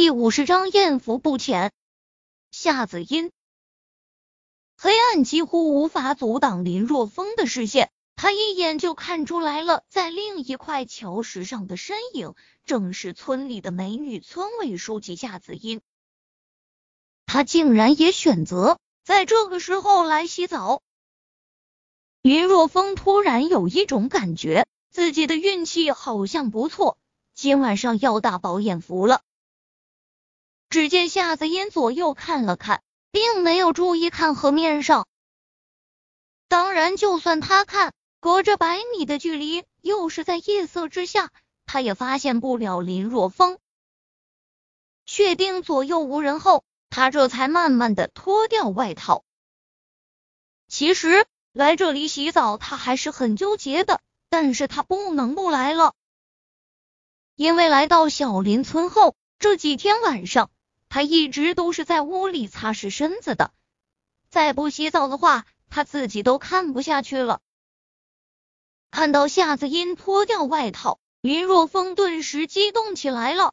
第五十章艳福不浅。夏子音，黑暗几乎无法阻挡林若风的视线，他一眼就看出来了，在另一块桥石上的身影，正是村里的美女村委书记夏子音。他竟然也选择在这个时候来洗澡。林若风突然有一种感觉，自己的运气好像不错，今晚上要大饱眼福了。只见夏子音左右看了看，并没有注意看河面上。当然，就算他看，隔着百米的距离，又是在夜色之下，他也发现不了林若风。确定左右无人后，他这才慢慢的脱掉外套。其实来这里洗澡，他还是很纠结的，但是他不能不来了，因为来到小林村后，这几天晚上。他一直都是在屋里擦拭身子的，再不洗澡的话，他自己都看不下去了。看到夏子音脱掉外套，林若风顿时激动起来了。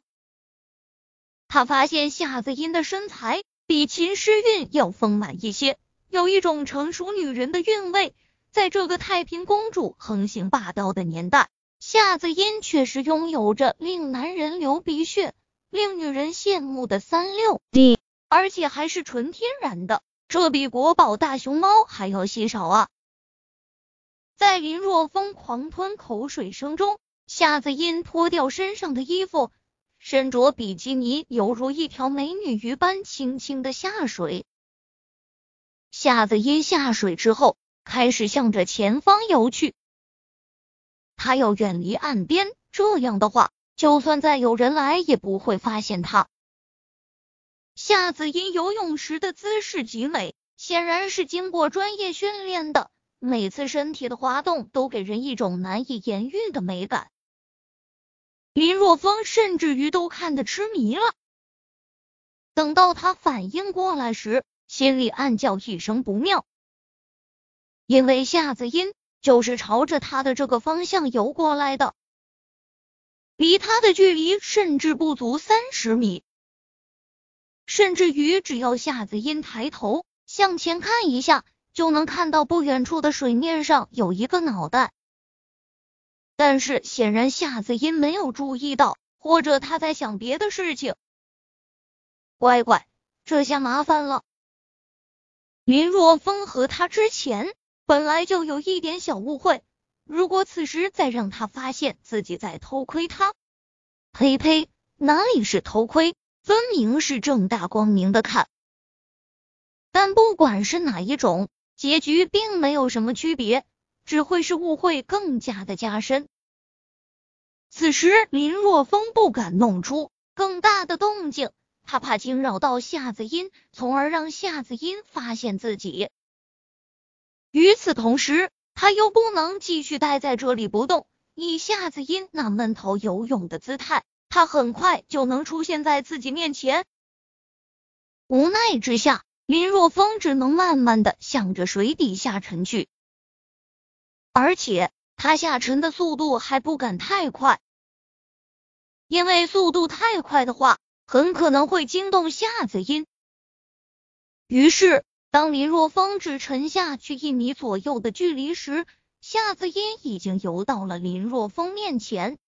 他发现夏子音的身材比秦诗韵要丰满一些，有一种成熟女人的韵味。在这个太平公主横行霸道的年代，夏子音确实拥有着令男人流鼻血。令女人羡慕的三六 D，而且还是纯天然的，这比国宝大熊猫还要稀少啊！在林若风狂吞口水声中，夏子音脱掉身上的衣服，身着比基尼，犹如一条美女鱼般轻轻的下水。夏子音下水之后，开始向着前方游去，他要远离岸边，这样的话。就算再有人来，也不会发现他。夏子音游泳时的姿势极美，显然是经过专业训练的。每次身体的滑动都给人一种难以言喻的美感。林若风甚至于都看得痴迷了。等到他反应过来时，心里暗叫一声不妙，因为夏子音就是朝着他的这个方向游过来的。离他的距离甚至不足三十米，甚至于只要夏子音抬头向前看一下，就能看到不远处的水面上有一个脑袋。但是显然夏子音没有注意到，或者他在想别的事情。乖乖，这下麻烦了。林若风和他之前本来就有一点小误会。如果此时再让他发现自己在偷窥他，呸呸，哪里是偷窥，分明是正大光明的看。但不管是哪一种，结局并没有什么区别，只会是误会更加的加深。此时林若风不敢弄出更大的动静，他怕惊扰到夏子音，从而让夏子音发现自己。与此同时。他又不能继续待在这里不动，以夏子音那闷头游泳的姿态，他很快就能出现在自己面前。无奈之下，林若风只能慢慢的向着水底下沉去，而且他下沉的速度还不敢太快，因为速度太快的话，很可能会惊动夏子音。于是。当林若风只沉下去一米左右的距离时，夏子音已经游到了林若风面前。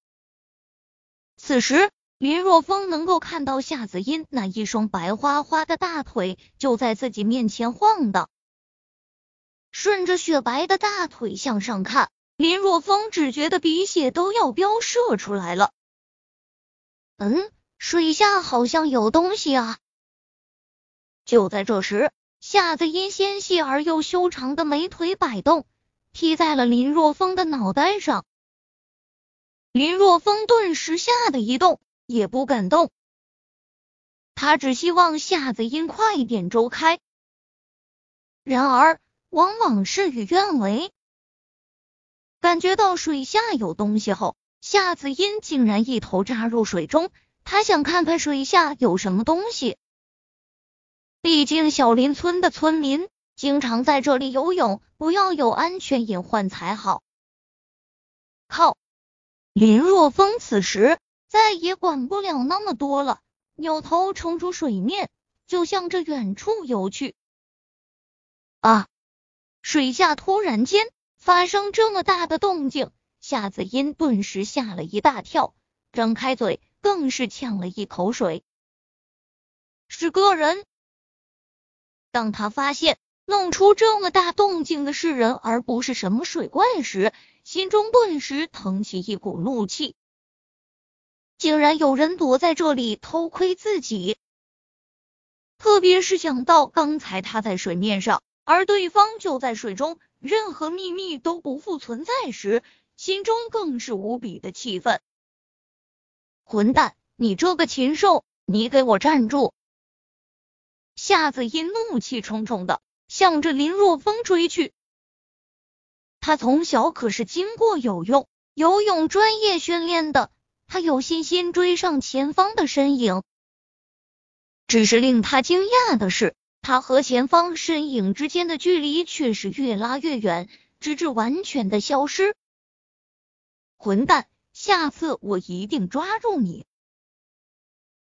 此时，林若风能够看到夏子音那一双白花花的大腿就在自己面前晃荡。顺着雪白的大腿向上看，林若风只觉得鼻血都要飙射出来了。嗯，水下好像有东西啊！就在这时。夏子音纤细而又修长的美腿摆动，踢在了林若风的脑袋上。林若风顿时吓得一动，也不敢动。他只希望夏子音快点周开。然而，往往事与愿违。感觉到水下有东西后，夏子音竟然一头扎入水中。他想看看水下有什么东西。毕竟小林村的村民经常在这里游泳，不要有安全隐患才好。靠！林若风此时再也管不了那么多了，扭头冲出水面，就向着远处游去。啊！水下突然间发生这么大的动静，夏子音顿时吓了一大跳，张开嘴更是呛了一口水。是个人。当他发现弄出这么大动静的是人，而不是什么水怪时，心中顿时腾起一股怒气。竟然有人躲在这里偷窥自己，特别是想到刚才他在水面上，而对方就在水中，任何秘密都不复存在时，心中更是无比的气愤。混蛋，你这个禽兽，你给我站住！夏子音怒气冲冲的向着林若风追去。他从小可是经过有用游泳专业训练的。他有信心追上前方的身影，只是令他惊讶的是，他和前方身影之间的距离却是越拉越远，直至完全的消失。混蛋，下次我一定抓住你！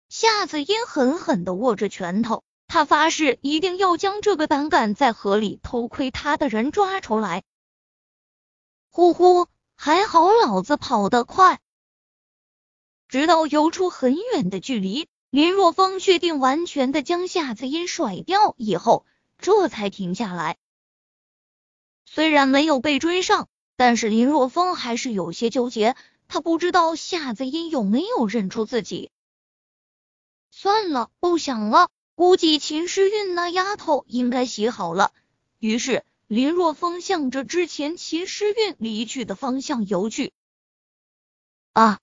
夏子音狠狠的握着拳头，他发誓一定要将这个胆敢在河里偷窥他的人抓出来。呼呼，还好老子跑得快。直到游出很远的距离，林若风确定完全的将夏子音甩掉以后，这才停下来。虽然没有被追上，但是林若风还是有些纠结，他不知道夏子音有没有认出自己。算了，不想了，估计秦诗韵那丫头应该洗好了。于是林若风向着之前秦诗韵离去的方向游去。啊！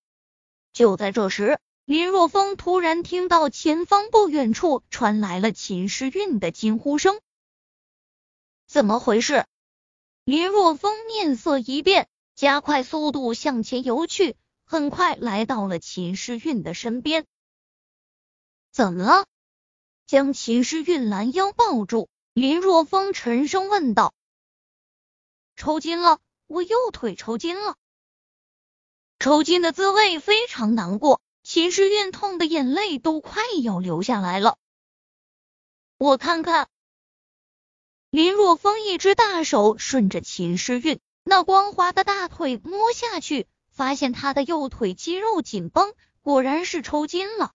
就在这时，林若风突然听到前方不远处传来了秦诗韵的惊呼声。怎么回事？林若风面色一变，加快速度向前游去，很快来到了秦诗韵的身边。怎么了？将秦诗韵拦腰抱住，林若风沉声问道：“抽筋了，我右腿抽筋了。”抽筋的滋味非常难过，秦诗韵痛的眼泪都快要流下来了。我看看，林若风一只大手顺着秦诗韵那光滑的大腿摸下去，发现她的右腿肌肉紧绷，果然是抽筋了。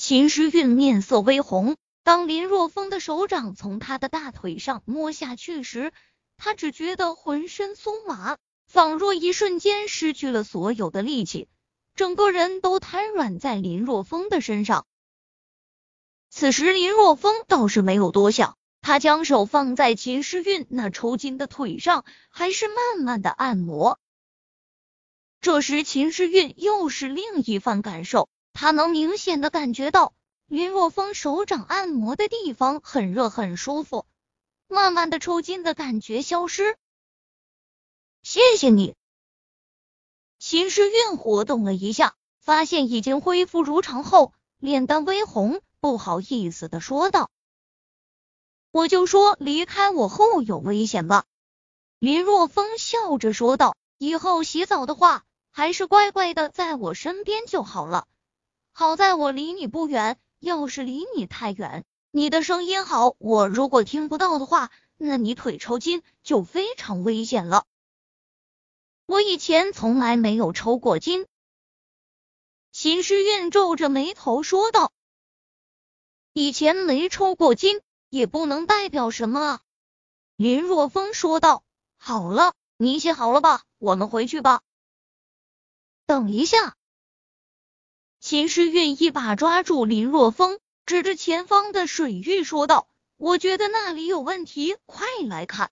秦诗韵面色微红，当林若风的手掌从她的大腿上摸下去时，她只觉得浑身酥麻。仿若一瞬间失去了所有的力气，整个人都瘫软在林若风的身上。此时林若风倒是没有多想，他将手放在秦诗韵那抽筋的腿上，还是慢慢的按摩。这时秦诗韵又是另一番感受，他能明显的感觉到林若风手掌按摩的地方很热很舒服，慢慢的抽筋的感觉消失。谢谢你，秦诗韵活动了一下，发现已经恢复如常后，脸蛋微红，不好意思的说道：“我就说离开我后有危险吧。”林若风笑着说道：“以后洗澡的话，还是乖乖的在我身边就好了。好在我离你不远，要是离你太远，你的声音好，我如果听不到的话，那你腿抽筋就非常危险了。”我以前从来没有抽过筋，秦诗韵皱着眉头说道：“以前没抽过筋，也不能代表什么啊。”林若风说道：“好了，你写好了吧？我们回去吧。”等一下，秦诗韵一把抓住林若风，指着前方的水域说道：“我觉得那里有问题，快来看。”